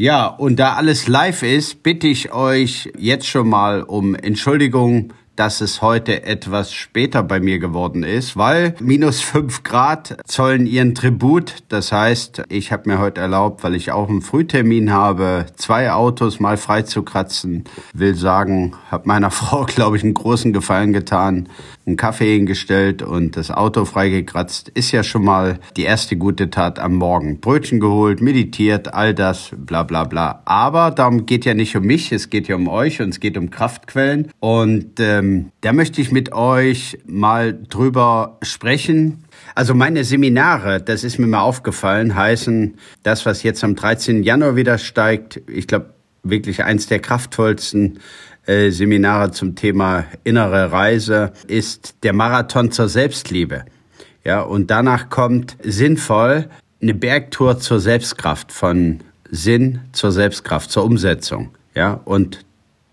Ja, und da alles live ist, bitte ich euch jetzt schon mal um Entschuldigung dass es heute etwas später bei mir geworden ist, weil minus fünf Grad zollen ihren Tribut. Das heißt, ich habe mir heute erlaubt, weil ich auch einen Frühtermin habe, zwei Autos mal frei zu kratzen. Will sagen, habe meiner Frau, glaube ich, einen großen Gefallen getan, einen Kaffee hingestellt und das Auto freigekratzt. Ist ja schon mal die erste gute Tat am Morgen. Brötchen geholt, meditiert, all das, bla bla bla. Aber darum geht ja nicht um mich, es geht ja um euch und es geht um Kraftquellen. Und ähm, ähm, da möchte ich mit euch mal drüber sprechen. Also meine Seminare, das ist mir mal aufgefallen, heißen das, was jetzt am 13. Januar wieder steigt, ich glaube wirklich eins der kraftvollsten äh, Seminare zum Thema innere Reise, ist der Marathon zur Selbstliebe. Ja, und danach kommt sinnvoll eine Bergtour zur Selbstkraft, von Sinn zur Selbstkraft, zur Umsetzung. Ja, und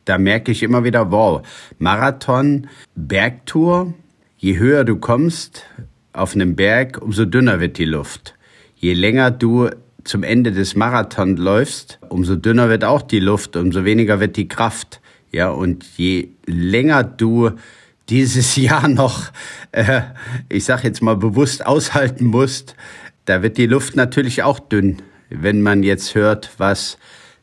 da merke ich immer wieder, wow, Marathon, Bergtour, je höher du kommst auf einem Berg, umso dünner wird die Luft. Je länger du zum Ende des Marathons läufst, umso dünner wird auch die Luft, umso weniger wird die Kraft. Ja, und je länger du dieses Jahr noch, äh, ich sag jetzt mal bewusst aushalten musst, da wird die Luft natürlich auch dünn, wenn man jetzt hört, was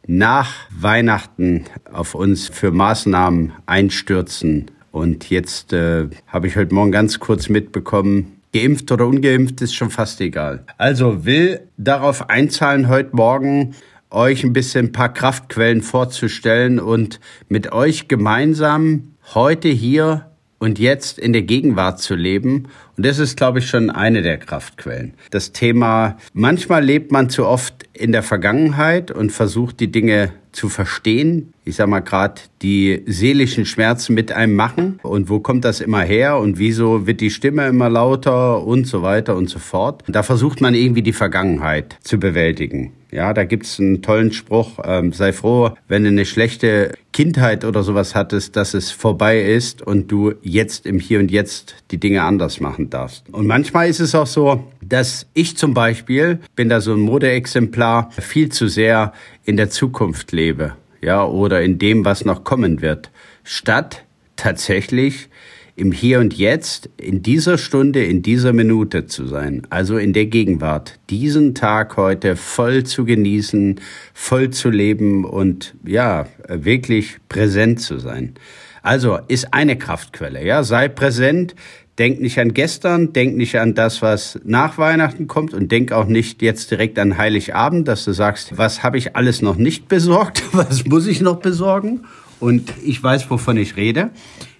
nach Weihnachten auf uns für Maßnahmen einstürzen. Und jetzt äh, habe ich heute Morgen ganz kurz mitbekommen, geimpft oder ungeimpft ist schon fast egal. Also will darauf einzahlen, heute Morgen euch ein bisschen ein paar Kraftquellen vorzustellen und mit euch gemeinsam heute hier und jetzt in der Gegenwart zu leben. Und das ist, glaube ich, schon eine der Kraftquellen. Das Thema, manchmal lebt man zu oft in der Vergangenheit und versucht die Dinge zu verstehen. Ich sag mal gerade die seelischen Schmerzen mit einem machen und wo kommt das immer her und wieso wird die Stimme immer lauter und so weiter und so fort. Da versucht man irgendwie die Vergangenheit zu bewältigen. Ja, da gibt's einen tollen Spruch, ähm, sei froh, wenn du eine schlechte Kindheit oder sowas hattest, dass es vorbei ist und du jetzt im Hier und Jetzt die Dinge anders machen darfst. Und manchmal ist es auch so, dass ich zum Beispiel, bin da so ein Modeexemplar, viel zu sehr in der Zukunft lebe, ja, oder in dem, was noch kommen wird, statt tatsächlich im Hier und Jetzt, in dieser Stunde, in dieser Minute zu sein, also in der Gegenwart, diesen Tag heute voll zu genießen, voll zu leben und ja, wirklich präsent zu sein. Also ist eine Kraftquelle, ja, sei präsent, denk nicht an gestern, denk nicht an das, was nach Weihnachten kommt. Und denk auch nicht jetzt direkt an Heiligabend, dass du sagst, was habe ich alles noch nicht besorgt, was muss ich noch besorgen? Und ich weiß, wovon ich rede,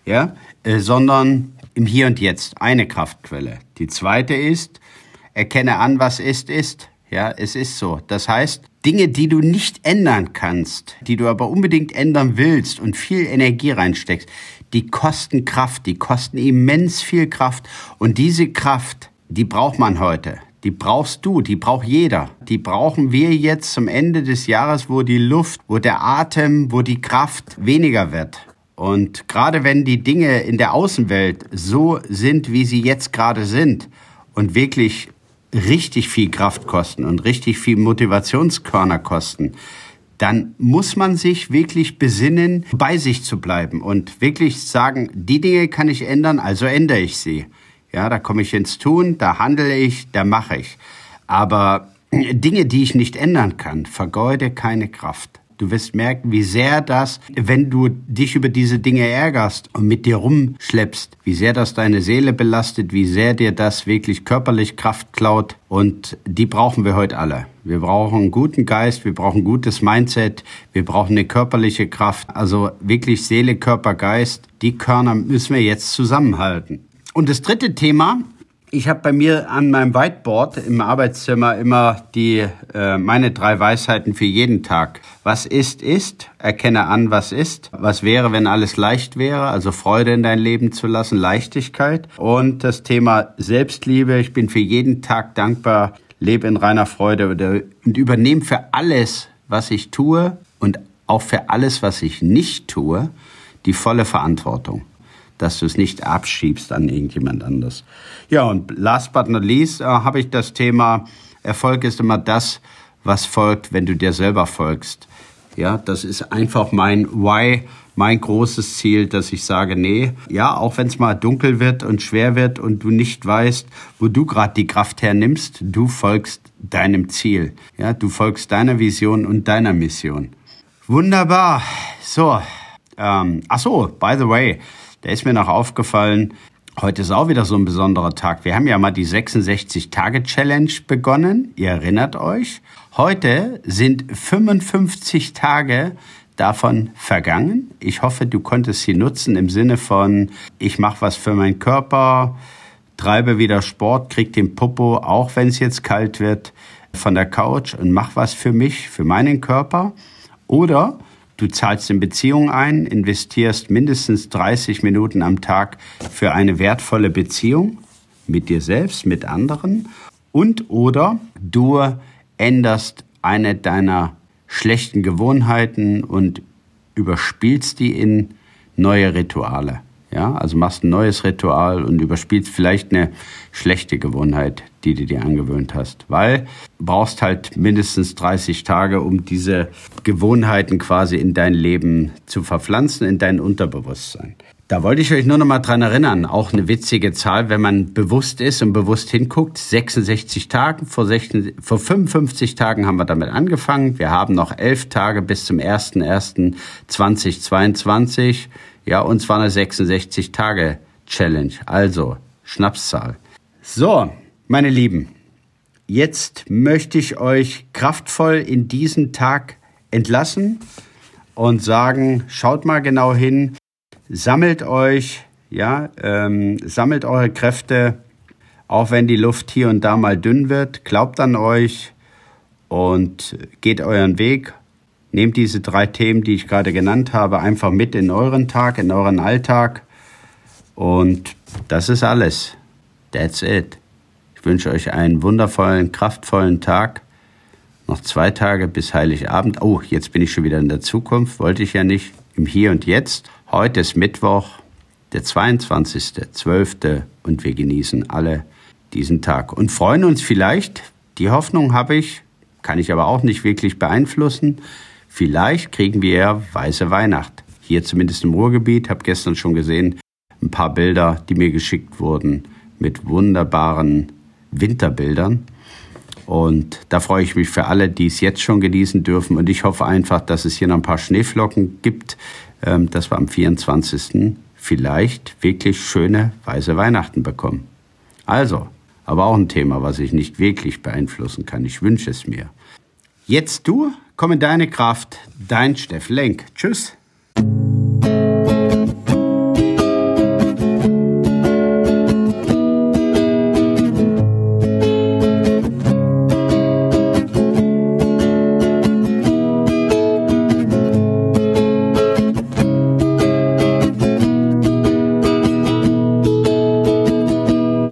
ja, äh, sondern im Hier und Jetzt eine Kraftquelle. Die zweite ist, erkenne an, was ist, ist. Ja, es ist so. Das heißt, Dinge, die du nicht ändern kannst, die du aber unbedingt ändern willst und viel Energie reinsteckst, die kosten Kraft, die kosten immens viel Kraft. Und diese Kraft, die braucht man heute. Die brauchst du, die braucht jeder. Die brauchen wir jetzt zum Ende des Jahres, wo die Luft, wo der Atem, wo die Kraft weniger wird. Und gerade wenn die Dinge in der Außenwelt so sind, wie sie jetzt gerade sind und wirklich richtig viel Kraft kosten und richtig viel Motivationskörner kosten, dann muss man sich wirklich besinnen, bei sich zu bleiben und wirklich sagen, die Dinge kann ich ändern, also ändere ich sie. Ja, da komme ich ins Tun, da handle ich, da mache ich. Aber Dinge, die ich nicht ändern kann, vergeude keine Kraft. Du wirst merken, wie sehr das, wenn du dich über diese Dinge ärgerst und mit dir rumschleppst, wie sehr das deine Seele belastet, wie sehr dir das wirklich körperlich Kraft klaut. Und die brauchen wir heute alle. Wir brauchen einen guten Geist, wir brauchen ein gutes Mindset, wir brauchen eine körperliche Kraft. Also wirklich Seele, Körper, Geist, die Körner müssen wir jetzt zusammenhalten. Und das dritte Thema Ich habe bei mir an meinem Whiteboard im Arbeitszimmer immer die äh, meine drei Weisheiten für jeden Tag. Was ist ist, erkenne an, was ist. Was wäre, wenn alles leicht wäre, also Freude in dein Leben zu lassen, Leichtigkeit und das Thema Selbstliebe. Ich bin für jeden Tag dankbar, lebe in reiner Freude und übernehme für alles, was ich tue und auch für alles, was ich nicht tue, die volle Verantwortung dass du es nicht abschiebst an irgendjemand anders. Ja, und last but not least äh, habe ich das Thema, Erfolg ist immer das, was folgt, wenn du dir selber folgst. Ja, das ist einfach mein Why, mein großes Ziel, dass ich sage, nee, ja, auch wenn es mal dunkel wird und schwer wird und du nicht weißt, wo du gerade die Kraft hernimmst, du folgst deinem Ziel. Ja, du folgst deiner Vision und deiner Mission. Wunderbar. So, ähm, ach so, by the way, da ist mir noch aufgefallen, heute ist auch wieder so ein besonderer Tag. Wir haben ja mal die 66-Tage-Challenge begonnen. Ihr erinnert euch. Heute sind 55 Tage davon vergangen. Ich hoffe, du konntest sie nutzen im Sinne von, ich mache was für meinen Körper, treibe wieder Sport, krieg den Popo, auch wenn es jetzt kalt wird, von der Couch und mach was für mich, für meinen Körper. Oder Du zahlst in Beziehungen ein, investierst mindestens 30 Minuten am Tag für eine wertvolle Beziehung mit dir selbst, mit anderen. Und oder du änderst eine deiner schlechten Gewohnheiten und überspielst die in neue Rituale. Ja, also machst ein neues Ritual und überspielst vielleicht eine schlechte Gewohnheit, die du dir angewöhnt hast. Weil du brauchst halt mindestens 30 Tage, um diese Gewohnheiten quasi in dein Leben zu verpflanzen, in dein Unterbewusstsein. Da wollte ich euch nur noch mal dran erinnern, auch eine witzige Zahl, wenn man bewusst ist und bewusst hinguckt, 66 Tage, vor, 16, vor 55 Tagen haben wir damit angefangen. Wir haben noch elf Tage bis zum 01.01.2022. Ja, und zwar eine 66-Tage-Challenge. Also, Schnapszahl. So, meine Lieben, jetzt möchte ich euch kraftvoll in diesen Tag entlassen und sagen, schaut mal genau hin, sammelt euch, ja, ähm, sammelt eure Kräfte, auch wenn die Luft hier und da mal dünn wird, glaubt an euch und geht euren Weg Nehmt diese drei Themen, die ich gerade genannt habe, einfach mit in euren Tag, in euren Alltag. Und das ist alles. That's it. Ich wünsche euch einen wundervollen, kraftvollen Tag. Noch zwei Tage bis Heiligabend. Oh, jetzt bin ich schon wieder in der Zukunft. Wollte ich ja nicht. Im Hier und Jetzt. Heute ist Mittwoch, der 22.12. Und wir genießen alle diesen Tag und freuen uns vielleicht. Die Hoffnung habe ich, kann ich aber auch nicht wirklich beeinflussen Vielleicht kriegen wir ja weiße Weihnacht. Hier zumindest im Ruhrgebiet, habe gestern schon gesehen, ein paar Bilder, die mir geschickt wurden mit wunderbaren Winterbildern. Und da freue ich mich für alle, die es jetzt schon genießen dürfen. Und ich hoffe einfach, dass es hier noch ein paar Schneeflocken gibt, ähm, dass wir am 24. vielleicht wirklich schöne weiße Weihnachten bekommen. Also, aber auch ein Thema, was ich nicht wirklich beeinflussen kann. Ich wünsche es mir. Jetzt du, komm in deine Kraft, dein Steff Lenk. Tschüss.